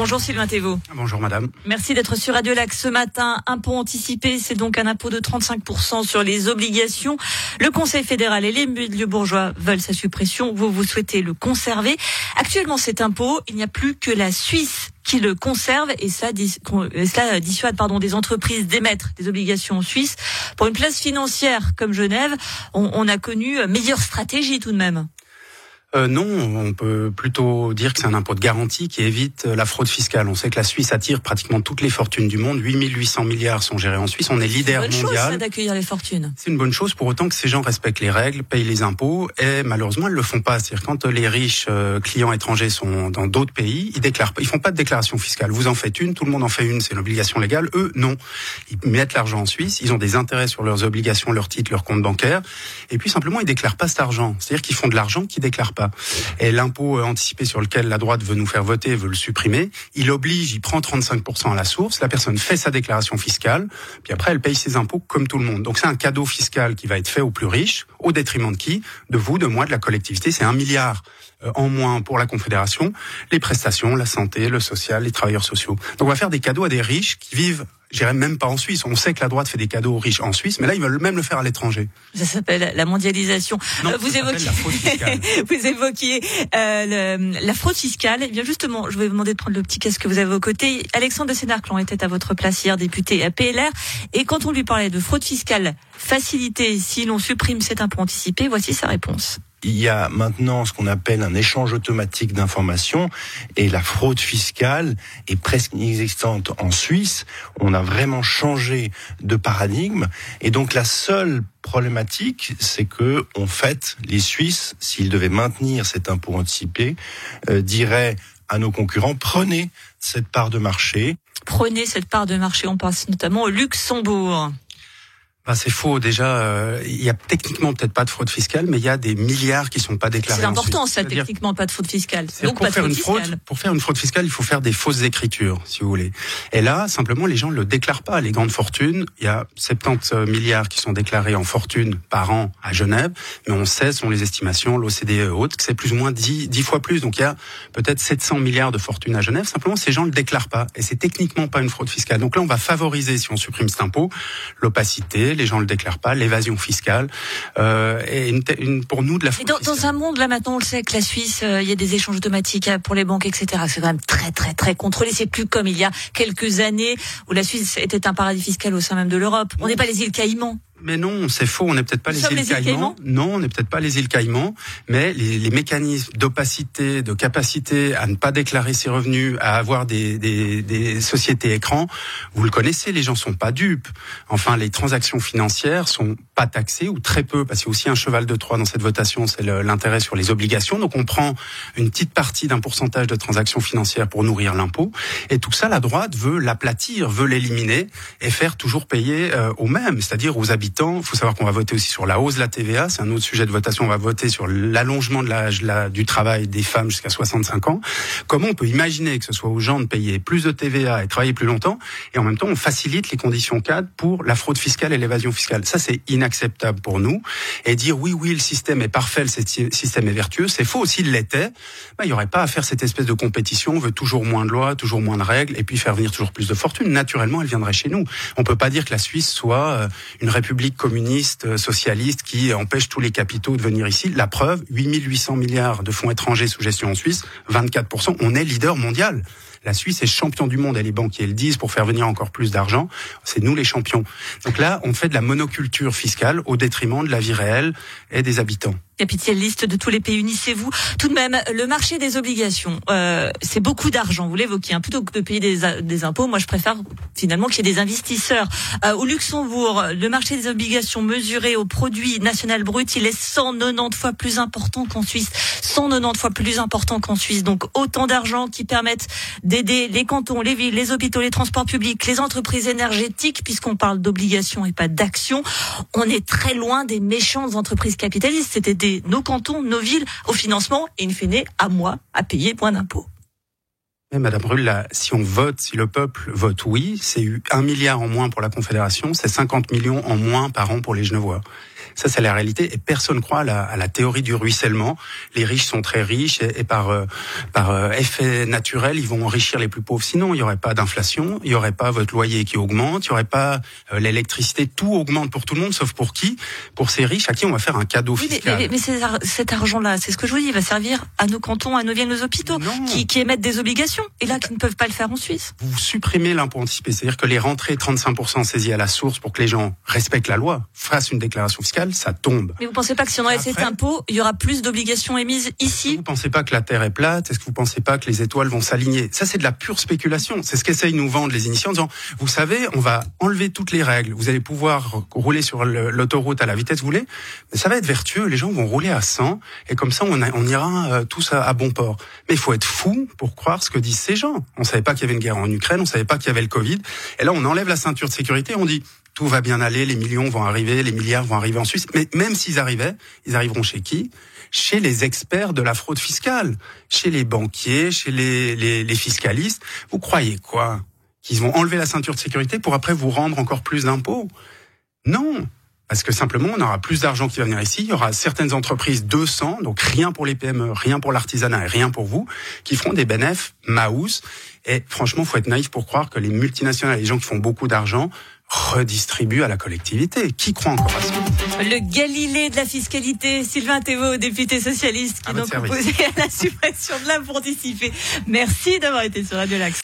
Bonjour Sylvain Thévaux. Bonjour madame. Merci d'être sur Radio Lac ce matin. Impôt anticipé, c'est donc un impôt de 35% sur les obligations. Le Conseil fédéral et les milieux bourgeois veulent sa suppression. Vous, vous souhaitez le conserver. Actuellement, cet impôt, il n'y a plus que la Suisse qui le conserve et cela, cela dissuade pardon, des entreprises d'émettre des obligations en Suisse. Pour une place financière comme Genève, on, on a connu meilleure stratégie tout de même. Euh, non, on peut plutôt dire que c'est un impôt de garantie qui évite euh, la fraude fiscale. On sait que la Suisse attire pratiquement toutes les fortunes du monde. 8800 milliards sont gérés en Suisse. On est leader mondial. C'est une bonne chose d'accueillir les fortunes. C'est une bonne chose pour autant que ces gens respectent les règles, payent les impôts et malheureusement ils le font pas. C'est-à-dire quand les riches euh, clients étrangers sont dans d'autres pays, ils déclarent pas, ils font pas de déclaration fiscale. Vous en faites une, tout le monde en fait une, c'est une obligation légale. Eux, non. Ils mettent l'argent en Suisse, ils ont des intérêts sur leurs obligations, leurs titres, leurs comptes bancaires et puis simplement ils déclarent pas cet argent. C'est-à-dire qu'ils font de l'argent qu'ils déclarent pas. Et l'impôt euh, anticipé sur lequel la droite veut nous faire voter, veut le supprimer, il oblige, il prend 35% à la source, la personne fait sa déclaration fiscale, puis après elle paye ses impôts comme tout le monde. Donc c'est un cadeau fiscal qui va être fait aux plus riches, au détriment de qui? De vous, de moi, de la collectivité. C'est un milliard euh, en moins pour la Confédération, les prestations, la santé, le social, les travailleurs sociaux. Donc on va faire des cadeaux à des riches qui vivent j'irai même pas en Suisse. On sait que la droite fait des cadeaux aux riches en Suisse, mais là, ils veulent même le faire à l'étranger. Ça s'appelle la mondialisation. Non, vous, évoquiez... la fraude fiscale. vous évoquiez euh, le, la fraude fiscale. Eh bien, justement, je vais vous demander de prendre le petit casque que vous avez au côté. Alexandre de Sénarclan était à votre place hier, député à PLR. Et quand on lui parlait de fraude fiscale facilitée si l'on supprime cet impôt anticipé, voici sa réponse il y a maintenant ce qu'on appelle un échange automatique d'informations et la fraude fiscale est presque inexistante en Suisse. On a vraiment changé de paradigme et donc la seule problématique, c'est que en fait, les Suisses, s'ils devaient maintenir cet impôt anticipé, euh, diraient à nos concurrents prenez cette part de marché. Prenez cette part de marché. On pense notamment au Luxembourg. Ah, c'est faux. Déjà, euh, il y a techniquement peut-être pas de fraude fiscale, mais il y a des milliards qui sont pas déclarés. C'est important, ça, techniquement, pas de fraude fiscale. Donc, pour faire une fraude, pour faire une fraude fiscale, il faut faire des fausses écritures, si vous voulez. Et là, simplement, les gens le déclarent pas. Les grandes fortunes, il y a 70 milliards qui sont déclarés en fortune par an à Genève, mais on sait, selon les estimations, l'OCDE et autres, que c'est plus ou moins 10, 10 fois plus. Donc il y a peut-être 700 milliards de fortune à Genève. Simplement, ces gens le déclarent pas. Et c'est techniquement pas une fraude fiscale. Donc là, on va favoriser, si on supprime cet impôt, l'opacité, les gens le déclarent pas, l'évasion fiscale, euh, et une, une, pour nous de la. Dans, dans, un monde là maintenant, on le sait que la Suisse, euh, il y a des échanges automatiques euh, pour les banques, etc. C'est quand même très très très contrôlé. C'est plus comme il y a quelques années où la Suisse était un paradis fiscal au sein même de l'Europe. On n'est pas les îles Caïmans. Mais non, c'est faux. On n'est peut-être pas les îles, Caïmans. Non, on n'est peut-être pas les îles Caïmans, mais les, les mécanismes d'opacité, de capacité à ne pas déclarer ses revenus, à avoir des, des, des sociétés écrans, vous le connaissez. Les gens sont pas dupes. Enfin, les transactions financières sont pas taxées ou très peu, parce qu'il y a aussi un cheval de Troie dans cette votation, c'est l'intérêt sur les obligations. Donc, on prend une petite partie d'un pourcentage de transactions financières pour nourrir l'impôt, et tout ça, la droite veut l'aplatir, veut l'éliminer et faire toujours payer euh, aux mêmes, c'est-à-dire aux habitants il faut savoir qu'on va voter aussi sur la hausse de la TVA. C'est un autre sujet de votation. On va voter sur l'allongement de l'âge du travail des femmes jusqu'à 65 ans. Comment on peut imaginer que ce soit aux gens de payer plus de TVA et travailler plus longtemps et en même temps on facilite les conditions cadres pour la fraude fiscale et l'évasion fiscale? Ça c'est inacceptable pour nous. Et dire oui oui le système est parfait, le système est vertueux, c'est faux. S'il l'était, bah, il n'y aurait pas à faire cette espèce de compétition. On veut toujours moins de lois, toujours moins de règles et puis faire venir toujours plus de fortune. Naturellement, elle viendrait chez nous. On peut pas dire que la Suisse soit euh, une république communiste, euh, socialiste, qui empêche tous les capitaux de venir ici. La preuve, 8800 milliards de fonds étrangers sous gestion en Suisse, 24%. On est leader mondial. La Suisse est champion du monde et les banquiers le disent pour faire venir encore plus d'argent. C'est nous les champions. Donc là, on fait de la monoculture fiscale au détriment de la vie réelle et des habitants capitaliste de tous les pays. Unissez-vous. Tout de même, le marché des obligations, euh, c'est beaucoup d'argent. Vous l'évoquez. Hein. Plutôt que de payer des, des, impôts, moi je préfère finalement qu'il y ait des investisseurs. Euh, au Luxembourg, le marché des obligations mesuré au produit national brut, il est 190 fois plus important qu'en Suisse. 190 fois plus important qu'en Suisse. Donc autant d'argent qui permettent d'aider les cantons, les villes, les hôpitaux, les transports publics, les entreprises énergétiques, puisqu'on parle d'obligations et pas d'actions. On est très loin des méchantes entreprises capitalistes. C'était des nos cantons, nos villes au financement et in fine à moi à payer moins d'impôts. Mais Madame Rull, si on vote, si le peuple vote oui, c'est un milliard en moins pour la Confédération, c'est 50 millions en moins par an pour les Genevois. Ça, c'est la réalité. Et personne croit à la, à la, théorie du ruissellement. Les riches sont très riches et, par, euh, par euh, effet naturel, ils vont enrichir les plus pauvres. Sinon, il n'y aurait pas d'inflation, il n'y aurait pas votre loyer qui augmente, il n'y aurait pas euh, l'électricité. Tout augmente pour tout le monde, sauf pour qui? Pour ces riches à qui on va faire un cadeau fiscal. Mais, mais, cet argent-là, c'est ce que je vous dis, il va servir à nos cantons, à nos villes, nos hôpitaux, qui, qui, émettent des obligations et là qui ne peuvent pas le faire en Suisse. Vous supprimez l'impôt anticipé, c'est-à-dire que les rentrées 35% saisies à la source pour que les gens respectent la loi, fassent une déclaration fiscale, ça tombe. Mais vous pensez pas que si on enlève cet impôt, il y aura plus d'obligations émises ici? Vous pensez pas que la Terre est plate? Est-ce que vous pensez pas que les étoiles vont s'aligner? Ça, c'est de la pure spéculation. C'est ce qu'essayent nous vendre les initiés en disant, vous savez, on va enlever toutes les règles. Vous allez pouvoir rouler sur l'autoroute à la vitesse que vous voulez. Mais ça va être vertueux. Les gens vont rouler à 100 et comme ça, on, on ira euh, tous à, bon port. Mais il faut être fou pour croire ce que disent ces gens. On savait pas qu'il y avait une guerre en Ukraine, on savait pas qu'il y avait le Covid. Et là, on enlève la ceinture de sécurité, on dit tout va bien aller, les millions vont arriver, les milliards vont arriver en Suisse. Mais même s'ils arrivaient, ils arriveront chez qui? Chez les experts de la fraude fiscale, chez les banquiers, chez les, les, les fiscalistes. Vous croyez quoi? Qu'ils vont enlever la ceinture de sécurité pour après vous rendre encore plus d'impôts? Non parce que simplement, on aura plus d'argent qui va venir ici. Il y aura certaines entreprises 200, donc rien pour les PME, rien pour l'artisanat et rien pour vous, qui feront des bénéfices mouse. Et franchement, faut être naïf pour croire que les multinationales, les gens qui font beaucoup d'argent, redistribuent à la collectivité. Qui croit encore à ça Le Galilée de la fiscalité, Sylvain Thévaux, député socialiste, qui donc opposé à la suppression de l'impôt anticipé. Merci d'avoir été sur Radio Lax.